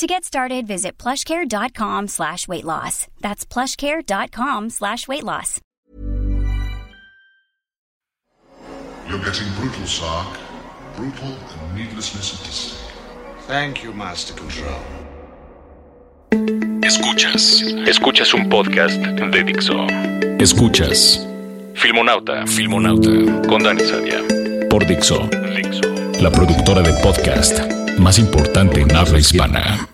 To get started, visit plushcare.com slash weight loss. That's plushcare.com slash weight loss. You're getting brutal, Sark. Brutal and needless necessity. Thank you, Master Control. Escuchas. Escuchas un podcast de Dixo. Escuchas. Filmonauta. Filmonauta. Con Dani Sadia. Por Dixo. Dixo. La productora de podcast más importante en habla hispana.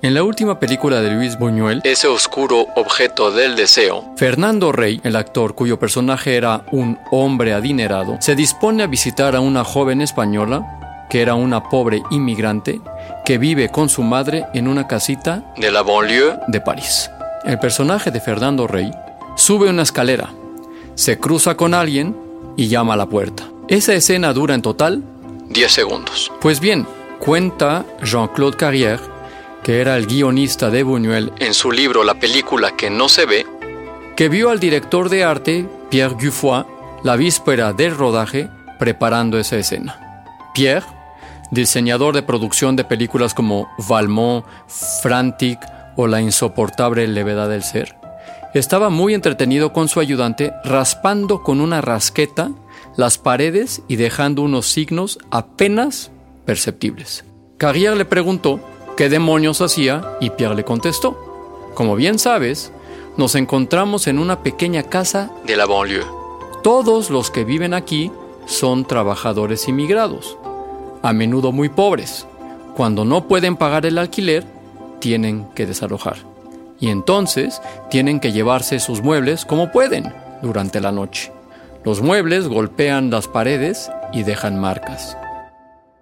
En la última película de Luis Buñuel, Ese oscuro objeto del deseo, Fernando Rey, el actor cuyo personaje era un hombre adinerado, se dispone a visitar a una joven española, que era una pobre inmigrante, que vive con su madre en una casita de la banlieue de París. El personaje de Fernando Rey sube una escalera, se cruza con alguien y llama a la puerta. Esa escena dura en total 10 segundos. Pues bien, cuenta Jean-Claude Carrière que era el guionista de Buñuel en su libro La película que no se ve, que vio al director de arte, Pierre Gufoy, la víspera del rodaje preparando esa escena. Pierre, diseñador de producción de películas como Valmont, Frantic o La insoportable levedad del ser, estaba muy entretenido con su ayudante raspando con una rasqueta las paredes y dejando unos signos apenas perceptibles. Carrière le preguntó ¿Qué demonios hacía? Y Pierre le contestó, como bien sabes, nos encontramos en una pequeña casa de la banlieue. Todos los que viven aquí son trabajadores inmigrados, a menudo muy pobres. Cuando no pueden pagar el alquiler, tienen que desalojar. Y entonces tienen que llevarse sus muebles como pueden durante la noche. Los muebles golpean las paredes y dejan marcas.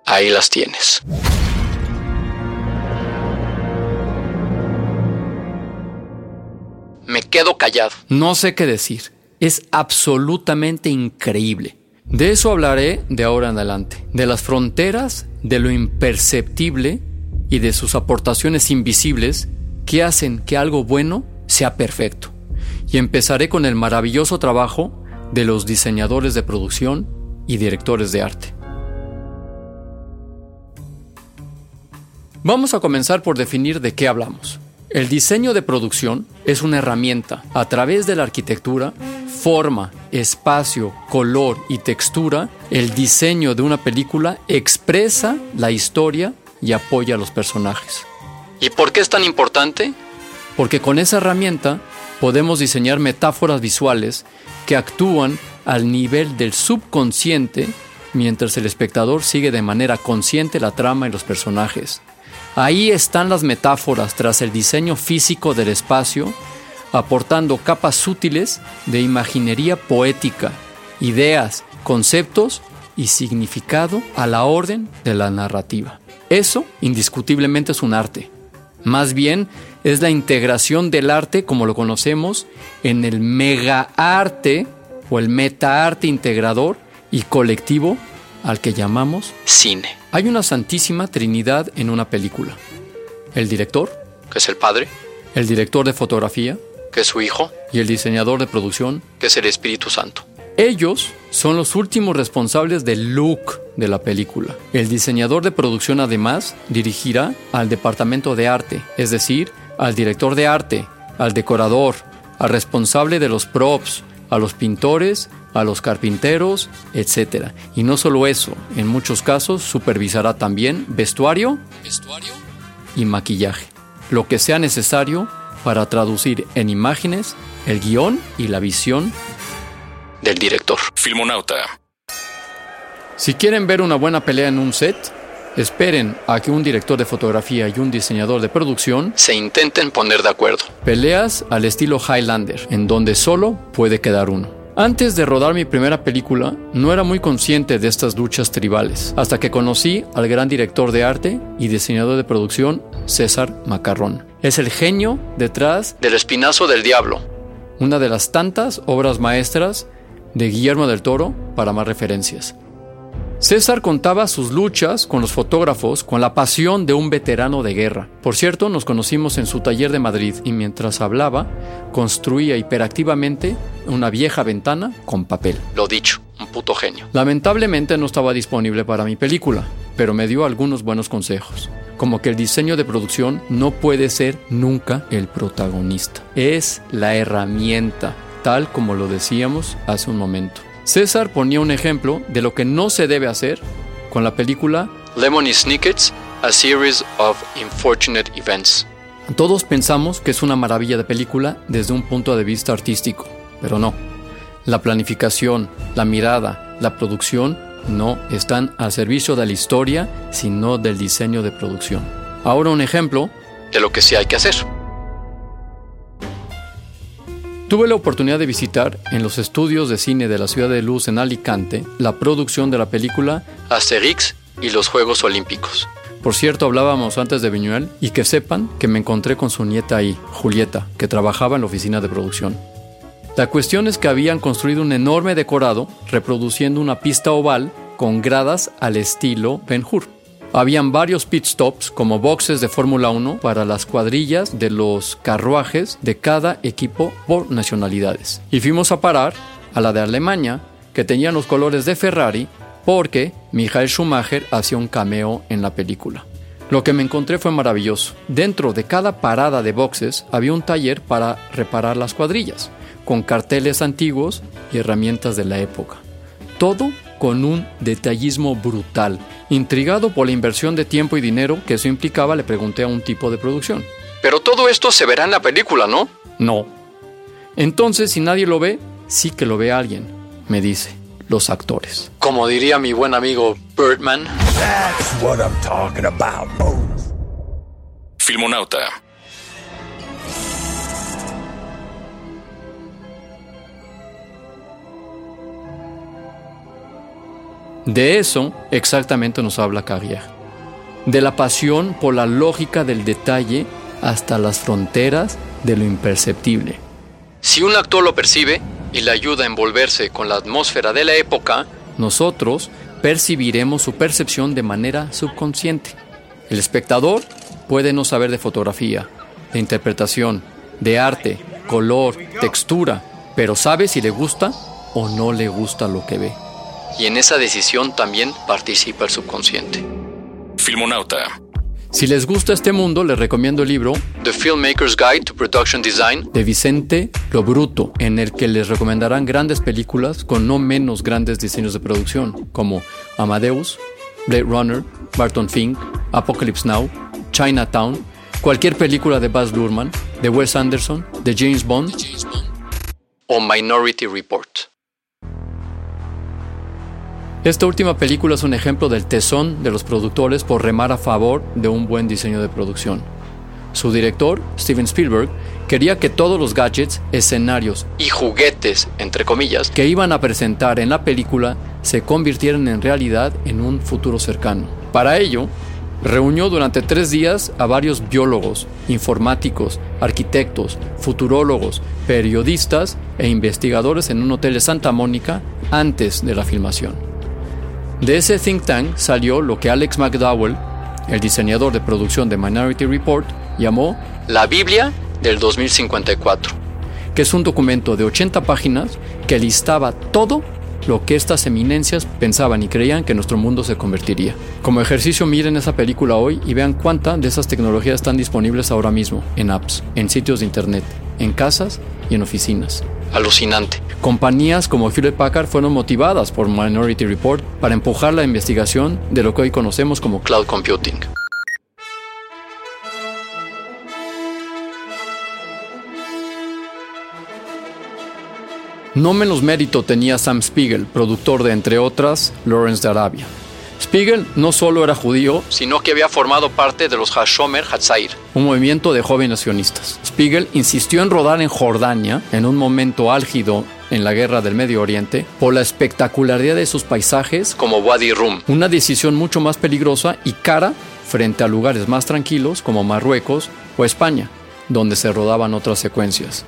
Ahí las tienes. Me quedo callado. No sé qué decir. Es absolutamente increíble. De eso hablaré de ahora en adelante. De las fronteras, de lo imperceptible y de sus aportaciones invisibles que hacen que algo bueno sea perfecto. Y empezaré con el maravilloso trabajo de los diseñadores de producción y directores de arte. Vamos a comenzar por definir de qué hablamos. El diseño de producción es una herramienta. A través de la arquitectura, forma, espacio, color y textura, el diseño de una película expresa la historia y apoya a los personajes. ¿Y por qué es tan importante? Porque con esa herramienta podemos diseñar metáforas visuales que actúan al nivel del subconsciente mientras el espectador sigue de manera consciente la trama y los personajes. Ahí están las metáforas tras el diseño físico del espacio, aportando capas sutiles de imaginería poética, ideas, conceptos y significado a la orden de la narrativa. Eso, indiscutiblemente, es un arte. Más bien, es la integración del arte como lo conocemos en el mega arte o el meta arte integrador y colectivo al que llamamos cine. Hay una santísima trinidad en una película. El director, que es el padre, el director de fotografía, que es su hijo, y el diseñador de producción, que es el Espíritu Santo. Ellos son los últimos responsables del look de la película. El diseñador de producción además dirigirá al departamento de arte, es decir, al director de arte, al decorador, al responsable de los props, a los pintores a los carpinteros, etc. Y no solo eso, en muchos casos supervisará también vestuario, y maquillaje, lo que sea necesario para traducir en imágenes el guion y la visión del director. Filmonauta. Si quieren ver una buena pelea en un set, esperen a que un director de fotografía y un diseñador de producción se intenten poner de acuerdo. Peleas al estilo Highlander, en donde solo puede quedar uno. Antes de rodar mi primera película, no era muy consciente de estas luchas tribales, hasta que conocí al gran director de arte y diseñador de producción, César Macarrón. Es el genio detrás del Espinazo del Diablo, una de las tantas obras maestras de Guillermo del Toro para más referencias. César contaba sus luchas con los fotógrafos con la pasión de un veterano de guerra. Por cierto, nos conocimos en su taller de Madrid y mientras hablaba, construía hiperactivamente una vieja ventana con papel. Lo dicho, un puto genio. Lamentablemente no estaba disponible para mi película, pero me dio algunos buenos consejos como que el diseño de producción no puede ser nunca el protagonista. Es la herramienta, tal como lo decíamos hace un momento. César ponía un ejemplo de lo que no se debe hacer con la película Lemony Snicket's A Series of Unfortunate Events. Todos pensamos que es una maravilla de película desde un punto de vista artístico, pero no. La planificación, la mirada, la producción no están al servicio de la historia, sino del diseño de producción. Ahora un ejemplo de lo que sí hay que hacer. Tuve la oportunidad de visitar en los estudios de cine de la Ciudad de Luz en Alicante la producción de la película Asterix y los Juegos Olímpicos. Por cierto, hablábamos antes de Viñuel y que sepan que me encontré con su nieta ahí, Julieta, que trabajaba en la oficina de producción. La cuestión es que habían construido un enorme decorado reproduciendo una pista oval con gradas al estilo Ben Hur. Habían varios pit stops como boxes de Fórmula 1 para las cuadrillas de los carruajes de cada equipo por nacionalidades. Y fuimos a parar a la de Alemania, que tenía los colores de Ferrari, porque Michael Schumacher hacía un cameo en la película. Lo que me encontré fue maravilloso. Dentro de cada parada de boxes había un taller para reparar las cuadrillas, con carteles antiguos y herramientas de la época. Todo con un detallismo brutal. Intrigado por la inversión de tiempo y dinero que eso implicaba, le pregunté a un tipo de producción. Pero todo esto se verá en la película, ¿no? No. Entonces, si nadie lo ve, sí que lo ve alguien, me dice, los actores. Como diría mi buen amigo Birdman. That's what I'm talking about, Filmonauta De eso exactamente nos habla Carrière. De la pasión por la lógica del detalle hasta las fronteras de lo imperceptible. Si un actor lo percibe y le ayuda a envolverse con la atmósfera de la época, nosotros percibiremos su percepción de manera subconsciente. El espectador puede no saber de fotografía, de interpretación, de arte, color, textura, pero sabe si le gusta o no le gusta lo que ve y en esa decisión también participa el subconsciente. Filmonauta. Si les gusta este mundo, les recomiendo el libro The Filmmaker's Guide to Production Design de Vicente Lo Bruto, en el que les recomendarán grandes películas con no menos grandes diseños de producción, como Amadeus, Blade Runner, Barton Fink, Apocalypse Now, Chinatown, cualquier película de Baz Luhrmann, de Wes Anderson, de James Bond o Minority Report. Esta última película es un ejemplo del tesón de los productores por remar a favor de un buen diseño de producción. Su director, Steven Spielberg, quería que todos los gadgets, escenarios y juguetes, entre comillas, que iban a presentar en la película se convirtieran en realidad en un futuro cercano. Para ello, reunió durante tres días a varios biólogos, informáticos, arquitectos, futurólogos, periodistas e investigadores en un hotel de Santa Mónica antes de la filmación. De ese think tank salió lo que Alex McDowell, el diseñador de producción de Minority Report, llamó la Biblia del 2054, que es un documento de 80 páginas que listaba todo lo que estas eminencias pensaban y creían que nuestro mundo se convertiría. Como ejercicio miren esa película hoy y vean cuántas de esas tecnologías están disponibles ahora mismo en apps, en sitios de internet, en casas y en oficinas. Alucinante. Compañías como Hewlett Packard fueron motivadas por Minority Report para empujar la investigación de lo que hoy conocemos como cloud computing. No menos mérito tenía Sam Spiegel, productor de, entre otras, Lawrence de Arabia. Spiegel no solo era judío, sino que había formado parte de los Hashomer Hatzair, un movimiento de jóvenes sionistas. Spiegel insistió en rodar en Jordania, en un momento álgido en la guerra del Medio Oriente por la espectacularidad de sus paisajes como Wadi Rum, una decisión mucho más peligrosa y cara frente a lugares más tranquilos como Marruecos o España, donde se rodaban otras secuencias.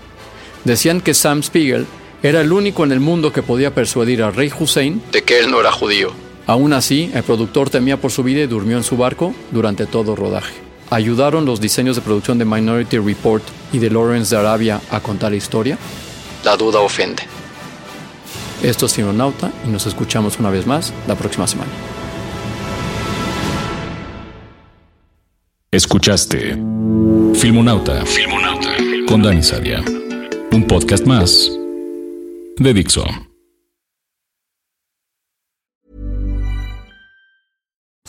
Decían que Sam Spiegel era el único en el mundo que podía persuadir al rey Hussein de que él no era judío. Aún así, el productor temía por su vida y durmió en su barco durante todo el rodaje. ¿Ayudaron los diseños de producción de Minority Report y de Lawrence de Arabia a contar la historia? La duda ofende. Esto es Filmonauta y nos escuchamos una vez más la próxima semana. Escuchaste Filmonauta, Filmonauta con Dani Sadia. Un podcast más de Dixo.